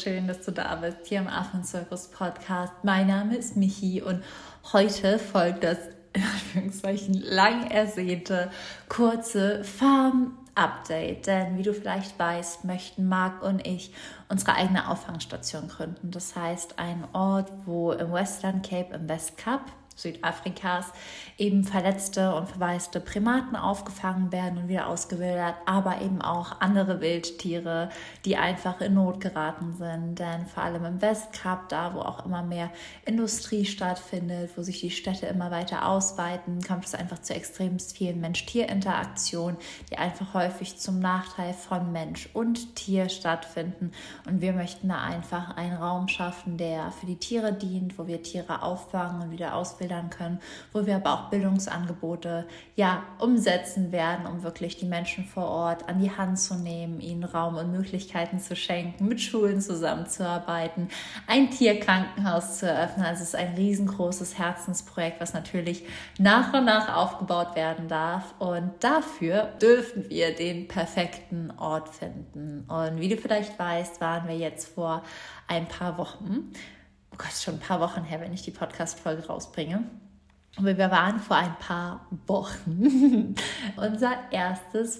schön, dass du da bist hier im Affenzirkus Podcast. Mein Name ist Michi und heute folgt das in lang ersehnte kurze Farm Update. Denn wie du vielleicht weißt, möchten Marc und ich unsere eigene Auffangstation gründen. Das heißt, ein Ort, wo im Western Cape im West Cap Südafrikas eben verletzte und verwaiste Primaten aufgefangen werden und wieder ausgewildert, aber eben auch andere Wildtiere, die einfach in Not geraten sind. Denn vor allem im Westkap, da wo auch immer mehr Industrie stattfindet, wo sich die Städte immer weiter ausweiten, kommt es einfach zu extremst vielen Mensch-Tier-Interaktionen, die einfach häufig zum Nachteil von Mensch und Tier stattfinden. Und wir möchten da einfach einen Raum schaffen, der für die Tiere dient, wo wir Tiere auffangen und wieder auswildern abfedern können, wo wir aber auch Bildungsangebote ja umsetzen werden, um wirklich die Menschen vor Ort an die Hand zu nehmen, ihnen Raum und Möglichkeiten zu schenken, mit Schulen zusammenzuarbeiten, ein Tierkrankenhaus zu eröffnen. Also es ist ein riesengroßes Herzensprojekt, was natürlich nach und nach aufgebaut werden darf. Und dafür dürfen wir den perfekten Ort finden. Und wie du vielleicht weißt, waren wir jetzt vor ein paar Wochen Gott, schon ein paar Wochen her, wenn ich die Podcast-Folge rausbringe. Aber wir waren vor ein paar Wochen unser erstes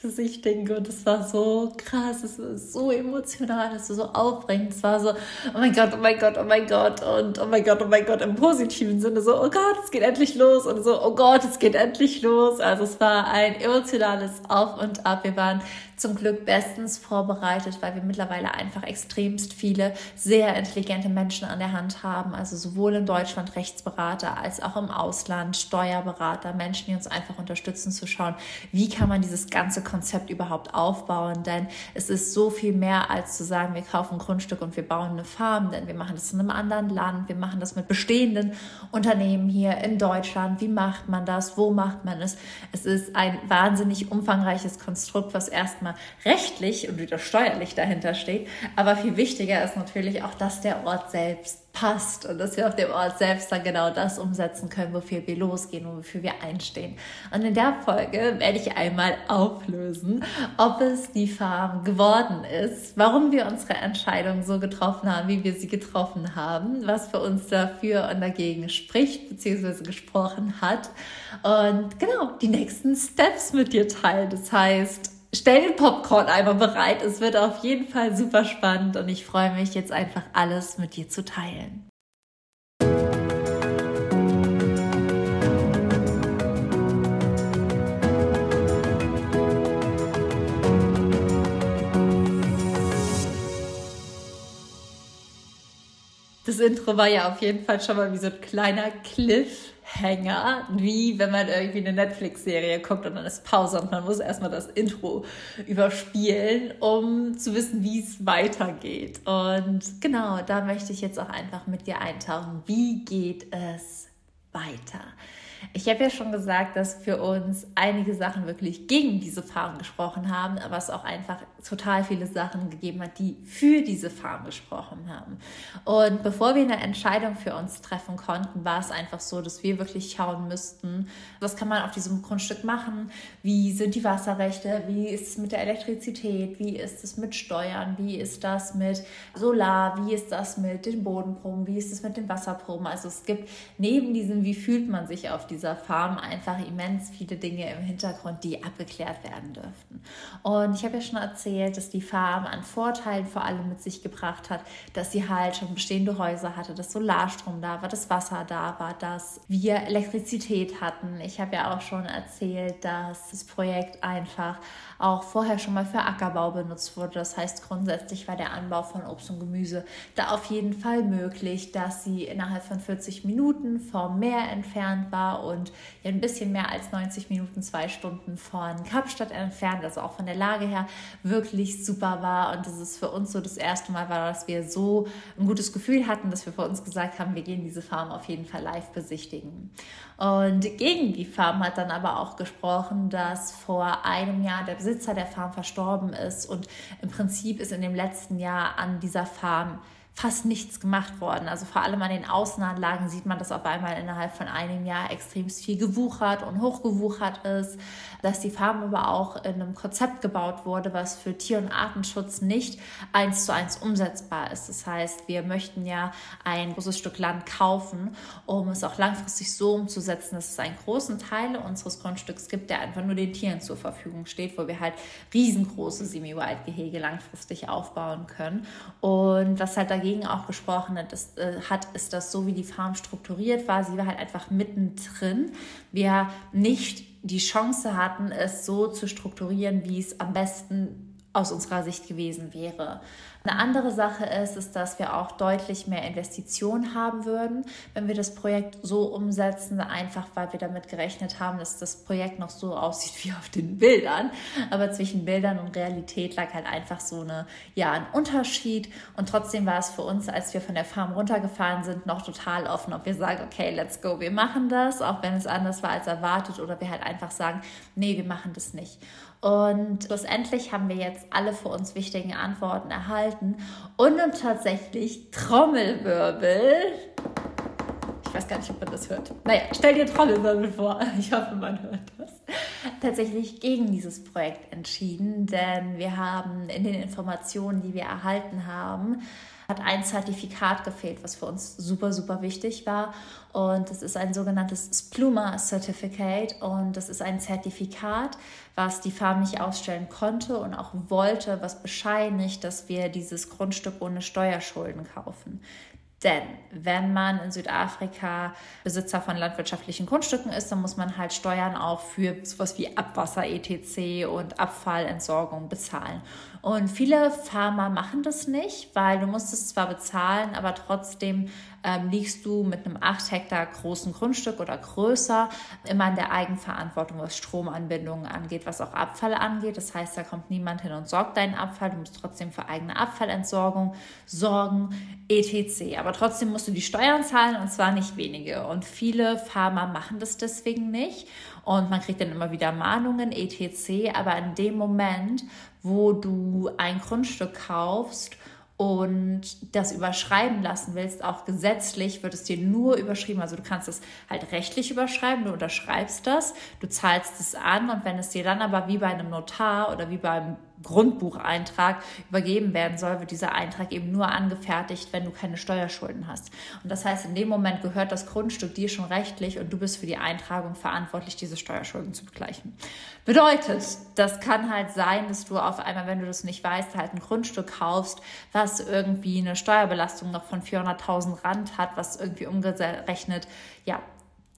Farbgrundstück besichtigen und es war so krass, es war so emotional, es war so aufregend, es war so, oh mein Gott, oh mein Gott, oh mein Gott und oh mein Gott, oh mein Gott im positiven Sinne so, oh Gott, es geht endlich los und so, oh Gott, es geht endlich los. Also es war ein emotionales Auf und Ab. Wir waren zum Glück bestens vorbereitet, weil wir mittlerweile einfach extremst viele sehr intelligente Menschen an der Hand haben. Also sowohl in Deutschland Rechtsberater als auch im Ausland Steuerberater, Menschen, die uns einfach unterstützen zu schauen, wie kann man dieses ganze Konzept überhaupt aufbauen. Denn es ist so viel mehr als zu sagen, wir kaufen ein Grundstück und wir bauen eine Farm, denn wir machen das in einem anderen Land, wir machen das mit bestehenden Unternehmen hier in Deutschland. Wie macht man das? Wo macht man es? Es ist ein wahnsinnig umfangreiches Konstrukt, was erstmal rechtlich und wieder steuerlich dahinter steht. Aber viel wichtiger ist natürlich auch, dass der Ort selbst passt und dass wir auf dem Ort selbst dann genau das umsetzen können, wofür wir losgehen und wofür wir einstehen. Und in der Folge werde ich einmal auflösen, ob es die Farm geworden ist, warum wir unsere Entscheidung so getroffen haben, wie wir sie getroffen haben, was für uns dafür und dagegen spricht bzw. gesprochen hat und genau die nächsten Steps mit dir teilen. Das heißt, stell den Popcorn einmal bereit. Es wird auf jeden Fall super spannend und ich freue mich jetzt einfach alles mit dir zu teilen. Das Intro war ja auf jeden Fall schon mal wie so ein kleiner Cliff Hänger, wie wenn man irgendwie eine Netflix-Serie guckt und dann ist Pause und man muss erstmal das Intro überspielen, um zu wissen, wie es weitergeht. Und genau, da möchte ich jetzt auch einfach mit dir eintauchen. Wie geht es weiter? Ich habe ja schon gesagt, dass für uns einige Sachen wirklich gegen diese Farm gesprochen haben, aber es auch einfach total viele Sachen gegeben hat, die für diese Farm gesprochen haben. Und bevor wir eine Entscheidung für uns treffen konnten, war es einfach so, dass wir wirklich schauen müssten, was kann man auf diesem Grundstück machen, wie sind die Wasserrechte, wie ist es mit der Elektrizität, wie ist es mit Steuern, wie ist das mit Solar, wie ist das mit den Bodenproben, wie ist es mit den Wasserproben. Also es gibt neben diesem, wie fühlt man sich auf dieser Farm einfach immens viele Dinge im Hintergrund, die abgeklärt werden dürften. Und ich habe ja schon erzählt, dass die Farm an Vorteilen vor allem mit sich gebracht hat, dass sie halt schon bestehende Häuser hatte, dass Solarstrom da war, dass Wasser da war, dass wir Elektrizität hatten. Ich habe ja auch schon erzählt, dass das Projekt einfach auch vorher schon mal für Ackerbau benutzt wurde. Das heißt, grundsätzlich war der Anbau von Obst und Gemüse da auf jeden Fall möglich, dass sie innerhalb von 40 Minuten vom Meer entfernt war und ein bisschen mehr als 90 Minuten, zwei Stunden von Kapstadt entfernt, also auch von der Lage her wirklich super war. Und das ist für uns so das erste Mal war, dass wir so ein gutes Gefühl hatten, dass wir für uns gesagt haben, wir gehen diese Farm auf jeden Fall live besichtigen. Und gegen die Farm hat dann aber auch gesprochen, dass vor einem Jahr der Besitzer der Farm verstorben ist und im Prinzip ist in dem letzten Jahr an dieser Farm fast nichts gemacht worden. Also vor allem an den Außenanlagen sieht man, dass auf einmal innerhalb von einem Jahr extrem viel gewuchert und hochgewuchert ist, dass die Farm aber auch in einem Konzept gebaut wurde, was für Tier- und Artenschutz nicht eins zu eins umsetzbar ist. Das heißt, wir möchten ja ein großes Stück Land kaufen, um es auch langfristig so umzusetzen, dass es einen großen Teil unseres Grundstücks gibt, der einfach nur den Tieren zur Verfügung steht, wo wir halt riesengroße Semi-Wild-Gehege langfristig aufbauen können. Und was halt dagegen dagegen auch gesprochen hat, ist, äh, hat, ist das so, wie die Farm strukturiert war. Sie war halt einfach mittendrin. Wir nicht die Chance hatten, es so zu strukturieren, wie es am besten aus unserer Sicht gewesen wäre. Eine andere Sache ist, ist, dass wir auch deutlich mehr Investitionen haben würden, wenn wir das Projekt so umsetzen, einfach weil wir damit gerechnet haben, dass das Projekt noch so aussieht wie auf den Bildern. Aber zwischen Bildern und Realität lag halt einfach so eine, ja, ein Unterschied. Und trotzdem war es für uns, als wir von der Farm runtergefahren sind, noch total offen, ob wir sagen, okay, let's go, wir machen das, auch wenn es anders war als erwartet, oder wir halt einfach sagen, nee, wir machen das nicht. Und schlussendlich haben wir jetzt alle für uns wichtigen Antworten erhalten und nun tatsächlich Trommelwirbel. Ich weiß gar nicht, ob man das hört. Naja, stell dir Trommelwirbel vor. Ich hoffe, man hört das. Tatsächlich gegen dieses Projekt entschieden, denn wir haben in den Informationen, die wir erhalten haben, hat ein Zertifikat gefehlt, was für uns super, super wichtig war. Und das ist ein sogenanntes Spluma Certificate. Und das ist ein Zertifikat, was die Farm nicht ausstellen konnte und auch wollte, was bescheinigt, dass wir dieses Grundstück ohne Steuerschulden kaufen. Denn wenn man in Südafrika Besitzer von landwirtschaftlichen Grundstücken ist, dann muss man halt Steuern auch für sowas wie Abwasser etc. und Abfallentsorgung bezahlen. Und viele Farmer machen das nicht, weil du musst es zwar bezahlen, aber trotzdem ähm, liegst du mit einem 8 Hektar großen Grundstück oder größer immer in der Eigenverantwortung, was Stromanbindungen angeht, was auch Abfall angeht. Das heißt, da kommt niemand hin und sorgt deinen Abfall. Du musst trotzdem für eigene Abfallentsorgung sorgen, etc. Aber trotzdem musst du die Steuern zahlen und zwar nicht wenige. Und viele Farmer machen das deswegen nicht. Und man kriegt dann immer wieder Mahnungen, etc. Aber in dem Moment, wo du ein Grundstück kaufst und das überschreiben lassen willst, auch gesetzlich wird es dir nur überschrieben. Also du kannst es halt rechtlich überschreiben, du unterschreibst das, du zahlst es an und wenn es dir dann aber wie bei einem Notar oder wie beim Grundbucheintrag übergeben werden soll, wird dieser Eintrag eben nur angefertigt, wenn du keine Steuerschulden hast. Und das heißt, in dem Moment gehört das Grundstück dir schon rechtlich und du bist für die Eintragung verantwortlich, diese Steuerschulden zu begleichen. Bedeutet, das kann halt sein, dass du auf einmal, wenn du das nicht weißt, halt ein Grundstück kaufst, was irgendwie eine Steuerbelastung noch von 400.000 Rand hat, was irgendwie umgerechnet, ja,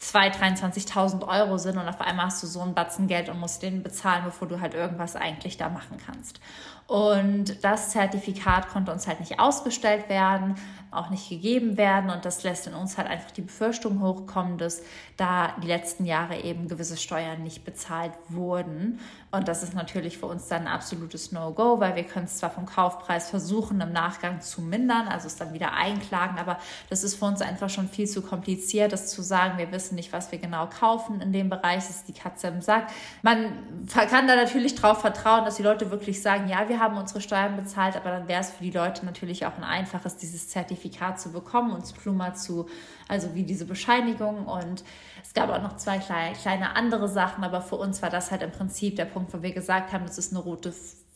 2.000, 23.000 Euro sind und auf einmal hast du so einen Batzen Geld und musst den bezahlen, bevor du halt irgendwas eigentlich da machen kannst. Und das Zertifikat konnte uns halt nicht ausgestellt werden, auch nicht gegeben werden. Und das lässt in uns halt einfach die Befürchtung hochkommen, dass da die letzten Jahre eben gewisse Steuern nicht bezahlt wurden. Und das ist natürlich für uns dann ein absolutes No-Go, weil wir können es zwar vom Kaufpreis versuchen, im Nachgang zu mindern, also es dann wieder einklagen, aber das ist für uns einfach schon viel zu kompliziert, das zu sagen, wir wissen nicht, was wir genau kaufen in dem Bereich, ist die Katze im Sack. Man kann da natürlich darauf vertrauen, dass die Leute wirklich sagen, ja, wir haben unsere Steuern bezahlt, aber dann wäre es für die Leute natürlich auch ein einfaches, dieses Zertifikat zu bekommen und Pluma zu, also wie diese Bescheinigung. Und es gab auch noch zwei kleine, andere Sachen, aber für uns war das halt im Prinzip der Punkt, wo wir gesagt haben, das ist eine rote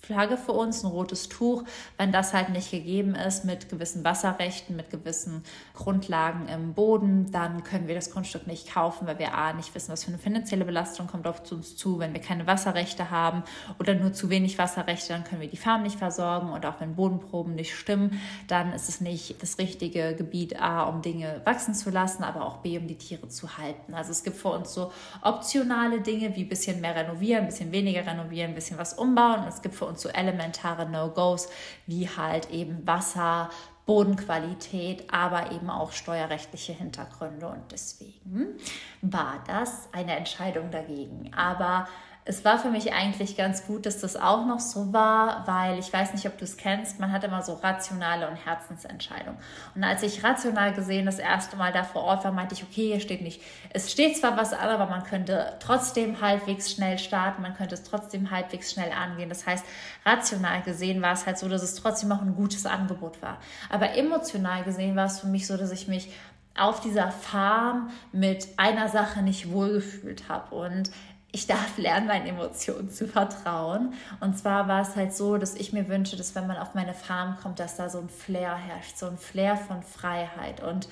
Flagge für uns, ein rotes Tuch. Wenn das halt nicht gegeben ist mit gewissen Wasserrechten, mit gewissen Grundlagen im Boden, dann können wir das Grundstück nicht kaufen, weil wir A nicht wissen, was für eine finanzielle Belastung kommt auf uns zu, wenn wir keine Wasserrechte haben oder nur zu wenig Wasserrechte, dann können wir die Farm nicht versorgen und auch wenn Bodenproben nicht stimmen, dann ist es nicht das richtige Gebiet A, um Dinge wachsen zu lassen, aber auch B, um die Tiere zu halten. Also es gibt für uns so optionale Dinge wie ein bisschen mehr renovieren, ein bisschen weniger renovieren, ein bisschen was umbauen und es gibt für uns so elementare No-Gos wie halt eben Wasser, Bodenqualität, aber eben auch steuerrechtliche Hintergründe. Und deswegen war das eine Entscheidung dagegen. Aber es war für mich eigentlich ganz gut, dass das auch noch so war, weil ich weiß nicht, ob du es kennst, man hat immer so rationale und Herzensentscheidungen. Und als ich rational gesehen das erste Mal da vor Ort war, meinte ich, okay, hier steht nicht, es steht zwar was an, aber man könnte trotzdem halbwegs schnell starten, man könnte es trotzdem halbwegs schnell angehen. Das heißt, rational gesehen war es halt so, dass es trotzdem auch ein gutes Angebot war. Aber emotional gesehen war es für mich so, dass ich mich auf dieser Farm mit einer Sache nicht wohlgefühlt habe. Und ich darf lernen, meinen Emotionen zu vertrauen. Und zwar war es halt so, dass ich mir wünsche, dass wenn man auf meine Farm kommt, dass da so ein Flair herrscht, so ein Flair von Freiheit. Und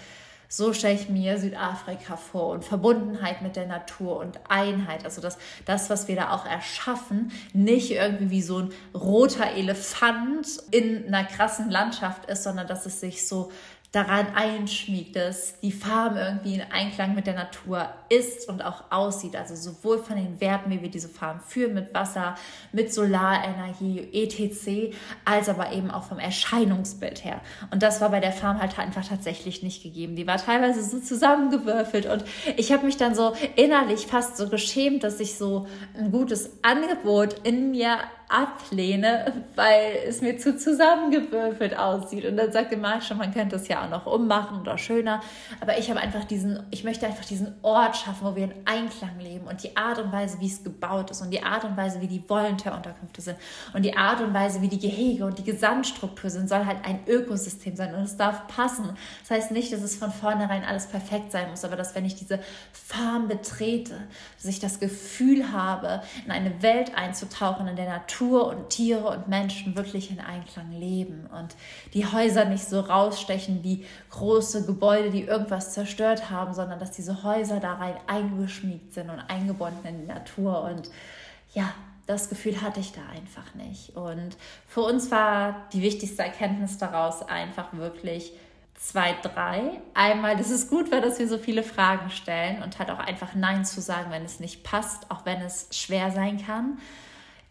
so stelle ich mir Südafrika vor und Verbundenheit mit der Natur und Einheit. Also dass das, was wir da auch erschaffen, nicht irgendwie wie so ein roter Elefant in einer krassen Landschaft ist, sondern dass es sich so daran einschmiegt, dass die Farm irgendwie in Einklang mit der Natur ist und auch aussieht. Also sowohl von den Werten, wie wir diese Farm führen, mit Wasser, mit Solarenergie, etc., als aber eben auch vom Erscheinungsbild her. Und das war bei der Farm halt einfach tatsächlich nicht gegeben. Die war teilweise so zusammengewürfelt und ich habe mich dann so innerlich fast so geschämt, dass ich so ein gutes Angebot in mir ablehne, weil es mir zu zusammengewürfelt aussieht. Und dann sagte Marc schon, man könnte es ja auch noch ummachen oder schöner. Aber ich habe einfach diesen, ich möchte einfach diesen Ort schaffen, wo wir in Einklang leben und die Art und Weise, wie es gebaut ist und die Art und Weise, wie die Volunteer-Unterkünfte sind und die Art und Weise, wie die Gehege und die Gesamtstruktur sind, soll halt ein Ökosystem sein und es darf passen. Das heißt nicht, dass es von vornherein alles perfekt sein muss, aber dass wenn ich diese Farm betrete, dass ich das Gefühl habe, in eine Welt einzutauchen, in der Natur Natur und Tiere und Menschen wirklich in Einklang leben und die Häuser nicht so rausstechen wie große Gebäude, die irgendwas zerstört haben, sondern dass diese Häuser da rein eingeschmiegt sind und eingebunden in die Natur und ja, das Gefühl hatte ich da einfach nicht. Und für uns war die wichtigste Erkenntnis daraus einfach wirklich, zwei, drei. Einmal, dass es gut war, dass wir so viele Fragen stellen und halt auch einfach Nein zu sagen, wenn es nicht passt, auch wenn es schwer sein kann.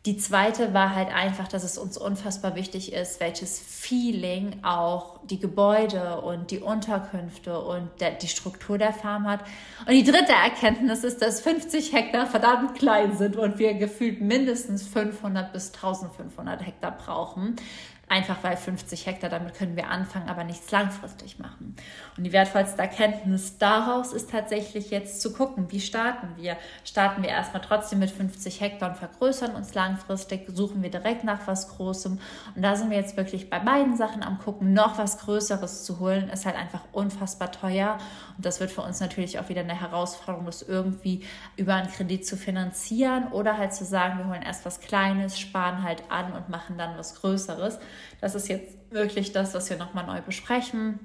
Die zweite war halt einfach, dass es uns unfassbar wichtig ist, welches Feeling auch die Gebäude und die Unterkünfte und der, die Struktur der Farm hat. Und die dritte Erkenntnis ist, dass 50 Hektar verdammt klein sind und wir gefühlt mindestens 500 bis 1500 Hektar brauchen. Einfach weil 50 Hektar, damit können wir anfangen, aber nichts langfristig machen. Und die wertvollste Erkenntnis daraus ist tatsächlich jetzt zu gucken, wie starten wir. Starten wir erstmal trotzdem mit 50 Hektar und vergrößern uns langfristig, suchen wir direkt nach was Großem. Und da sind wir jetzt wirklich bei beiden Sachen am gucken, noch was Größeres zu holen, ist halt einfach unfassbar teuer. Und das wird für uns natürlich auch wieder eine Herausforderung, das irgendwie über einen Kredit zu finanzieren oder halt zu sagen, wir holen erst was Kleines, sparen halt an und machen dann was Größeres. Das ist jetzt wirklich das, was wir nochmal neu besprechen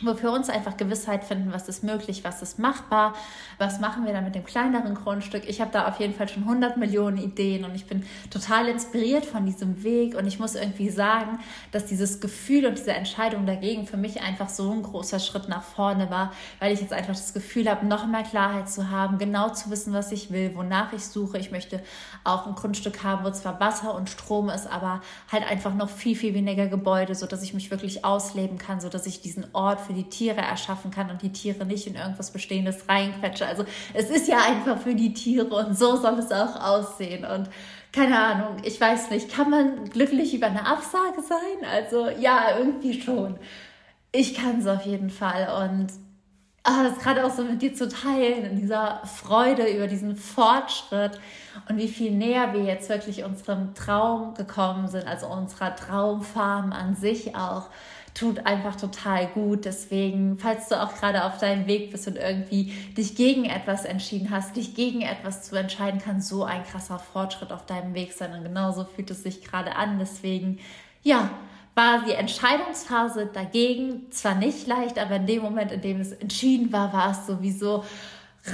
wo wir uns einfach Gewissheit finden, was ist möglich, was ist machbar, was machen wir dann mit dem kleineren Grundstück. Ich habe da auf jeden Fall schon 100 Millionen Ideen und ich bin total inspiriert von diesem Weg und ich muss irgendwie sagen, dass dieses Gefühl und diese Entscheidung dagegen für mich einfach so ein großer Schritt nach vorne war, weil ich jetzt einfach das Gefühl habe, noch mehr Klarheit zu haben, genau zu wissen, was ich will, wonach ich suche. Ich möchte auch ein Grundstück haben, wo zwar Wasser und Strom ist, aber halt einfach noch viel, viel weniger Gebäude, sodass ich mich wirklich ausleben kann, sodass ich diesen Ort für die Tiere erschaffen kann und die Tiere nicht in irgendwas Bestehendes reinquetsche. Also es ist ja einfach für die Tiere und so soll es auch aussehen. Und keine Ahnung, ich weiß nicht, kann man glücklich über eine Absage sein? Also ja, irgendwie schon. Ich kann es auf jeden Fall und ah, das gerade auch so mit dir zu teilen, in dieser Freude über diesen Fortschritt und wie viel näher wir jetzt wirklich unserem Traum gekommen sind, also unserer Traumfarm an sich auch tut einfach total gut. Deswegen, falls du auch gerade auf deinem Weg bist und irgendwie dich gegen etwas entschieden hast, dich gegen etwas zu entscheiden, kann so ein krasser Fortschritt auf deinem Weg sein. Und genauso fühlt es sich gerade an. Deswegen, ja, war die Entscheidungsphase dagegen zwar nicht leicht, aber in dem Moment, in dem es entschieden war, war es sowieso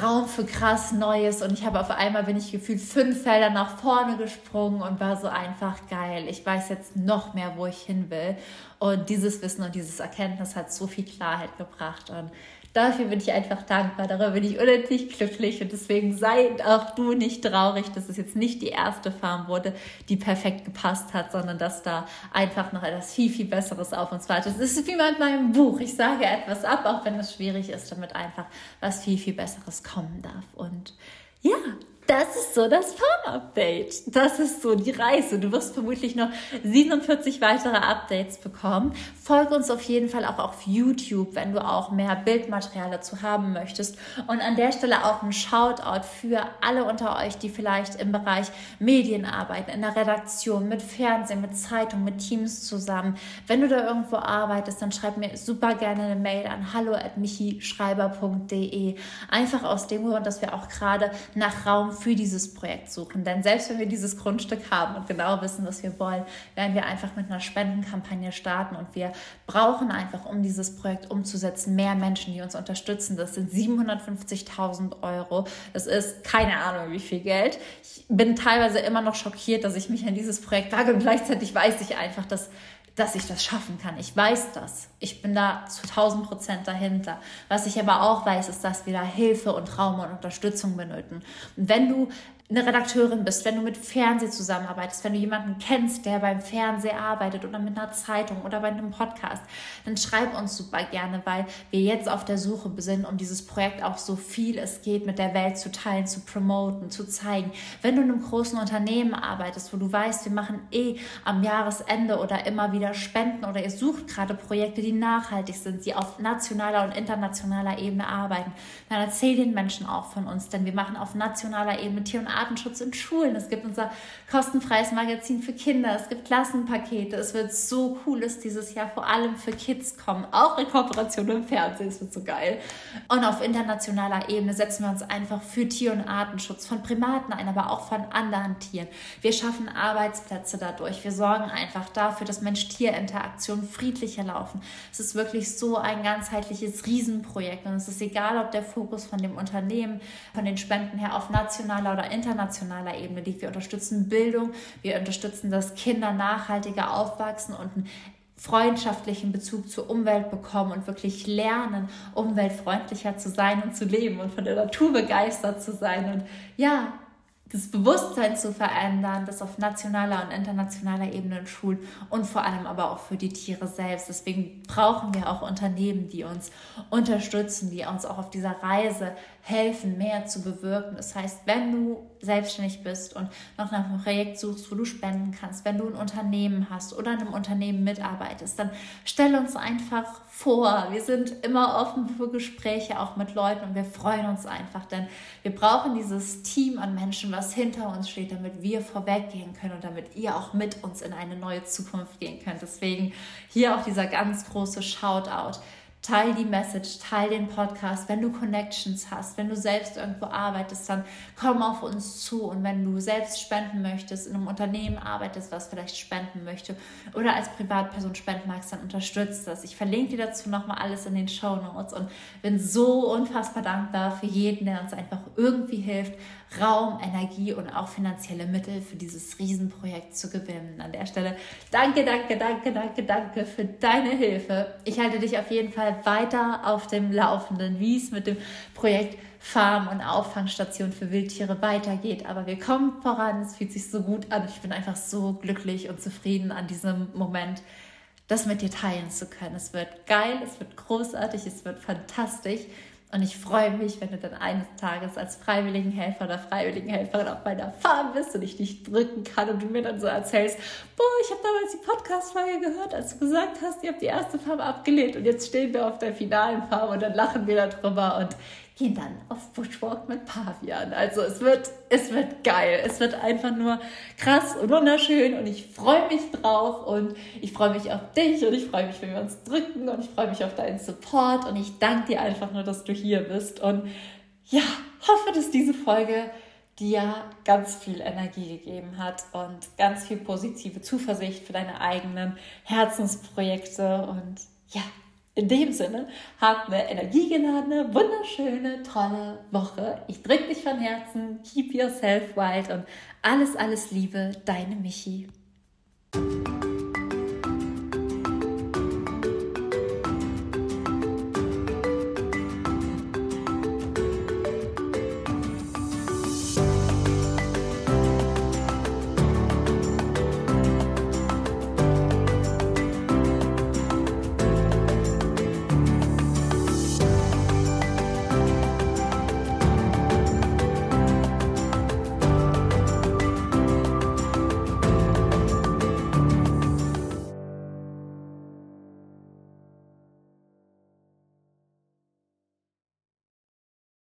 Raum für krass Neues und ich habe auf einmal, bin ich gefühlt fünf Felder nach vorne gesprungen und war so einfach geil. Ich weiß jetzt noch mehr, wo ich hin will. Und dieses Wissen und dieses Erkenntnis hat so viel Klarheit gebracht. Und dafür bin ich einfach dankbar. Darüber bin ich unendlich glücklich. Und deswegen sei auch du nicht traurig, dass es jetzt nicht die erste Farm wurde, die perfekt gepasst hat, sondern dass da einfach noch etwas viel, viel Besseres auf uns wartet. Es ist wie mit meinem Buch. Ich sage etwas ab, auch wenn es schwierig ist, damit einfach was viel, viel Besseres kommen darf. Und ja, das ist so das Farm-Update. Das ist so die Reise. Du wirst vermutlich noch 47 weitere Updates bekommen. Folge uns auf jeden Fall auch auf YouTube, wenn du auch mehr Bildmaterial dazu haben möchtest. Und an der Stelle auch ein Shoutout für alle unter euch, die vielleicht im Bereich Medien arbeiten, in der Redaktion, mit Fernsehen, mit Zeitung, mit Teams zusammen. Wenn du da irgendwo arbeitest, dann schreib mir super gerne eine Mail an hallo@michischreiber.de. Einfach aus dem Grund, dass wir auch gerade nach Raum für dieses Projekt suchen. Denn selbst wenn wir dieses Grundstück haben und genau wissen, was wir wollen, werden wir einfach mit einer Spendenkampagne starten und wir brauchen einfach, um dieses Projekt umzusetzen, mehr Menschen, die uns unterstützen. Das sind 750.000 Euro. Das ist keine Ahnung, wie viel Geld. Ich bin teilweise immer noch schockiert, dass ich mich an dieses Projekt wage und gleichzeitig weiß ich einfach, dass dass ich das schaffen kann. Ich weiß das. Ich bin da zu 1000 Prozent dahinter. Was ich aber auch weiß, ist, dass wir da Hilfe und Raum und Unterstützung benötigen. Und wenn du eine Redakteurin bist, wenn du mit Fernsehen zusammenarbeitest, wenn du jemanden kennst, der beim Fernsehen arbeitet oder mit einer Zeitung oder bei einem Podcast, dann schreib uns super gerne, weil wir jetzt auf der Suche sind, um dieses Projekt auch so viel es geht mit der Welt zu teilen, zu promoten, zu zeigen. Wenn du in einem großen Unternehmen arbeitest, wo du weißt, wir machen eh am Jahresende oder immer wieder Spenden oder ihr sucht gerade Projekte, die nachhaltig sind, die auf nationaler und internationaler Ebene arbeiten, dann erzähl den Menschen auch von uns, denn wir machen auf nationaler Ebene Tier- und Artenschutz in Schulen. Es gibt unser kostenfreies Magazin für Kinder. Es gibt Klassenpakete. Es wird so cool, dass dieses Jahr vor allem für Kids kommen. Auch in Kooperation im Fernsehen. Es wird so geil. Und auf internationaler Ebene setzen wir uns einfach für Tier- und Artenschutz von Primaten ein, aber auch von anderen Tieren. Wir schaffen Arbeitsplätze dadurch. Wir sorgen einfach dafür, dass Mensch-Tier-Interaktionen friedlicher laufen. Es ist wirklich so ein ganzheitliches Riesenprojekt. Und es ist egal, ob der Fokus von dem Unternehmen, von den Spenden her auf nationaler oder internationaler internationaler Ebene liegt. Wir unterstützen Bildung, wir unterstützen, dass Kinder nachhaltiger aufwachsen und einen freundschaftlichen Bezug zur Umwelt bekommen und wirklich lernen, umweltfreundlicher zu sein und zu leben und von der Natur begeistert zu sein. Und ja, das Bewusstsein zu verändern, das auf nationaler und internationaler Ebene in Schulen und vor allem aber auch für die Tiere selbst. Deswegen brauchen wir auch Unternehmen, die uns unterstützen, die uns auch auf dieser Reise helfen, mehr zu bewirken. Das heißt, wenn du selbstständig bist und noch nach einem Projekt suchst, wo du spenden kannst, wenn du ein Unternehmen hast oder in einem Unternehmen mitarbeitest, dann stell uns einfach vor. Wir sind immer offen für Gespräche, auch mit Leuten und wir freuen uns einfach, denn wir brauchen dieses Team an Menschen, was hinter uns steht, damit wir vorweggehen können und damit ihr auch mit uns in eine neue Zukunft gehen könnt. Deswegen hier auch dieser ganz große Shoutout teil die Message, teil den Podcast. Wenn du Connections hast, wenn du selbst irgendwo arbeitest, dann komm auf uns zu. Und wenn du selbst spenden möchtest, in einem Unternehmen arbeitest, was vielleicht spenden möchte oder als Privatperson spenden magst, dann unterstützt das. Ich verlinke dir dazu nochmal alles in den Show Notes und bin so unfassbar dankbar für jeden, der uns einfach irgendwie hilft, Raum, Energie und auch finanzielle Mittel für dieses Riesenprojekt zu gewinnen. An der Stelle danke, danke, danke, danke, danke für deine Hilfe. Ich halte dich auf jeden Fall weiter auf dem Laufenden, wie es mit dem Projekt Farm- und Auffangstation für Wildtiere weitergeht. Aber wir kommen voran, es fühlt sich so gut an. Ich bin einfach so glücklich und zufrieden an diesem Moment, das mit dir teilen zu können. Es wird geil, es wird großartig, es wird fantastisch. Und ich freue mich, wenn du dann eines Tages als Freiwilligenhelfer oder Freiwilligenhelferin auf meiner Farm bist und ich dich drücken kann und du mir dann so erzählst, boah, ich habe damals die Podcast-Folge gehört, als du gesagt hast, ihr habt die erste Farm abgelehnt und jetzt stehen wir auf der finalen Farm und dann lachen wir darüber und gehen dann auf Bushwalk mit Pavian. Also es wird, es wird geil. Es wird einfach nur krass und wunderschön und ich freue mich drauf und ich freue mich auf dich und ich freue mich, wenn wir uns drücken und ich freue mich auf deinen Support und ich danke dir einfach nur, dass du hier bist und ja, hoffe, dass diese Folge dir ganz viel Energie gegeben hat und ganz viel positive Zuversicht für deine eigenen Herzensprojekte und ja, in dem Sinne, habt eine energiegeladene, wunderschöne, tolle Woche. Ich drücke dich von Herzen. Keep yourself wild und alles, alles Liebe, deine Michi.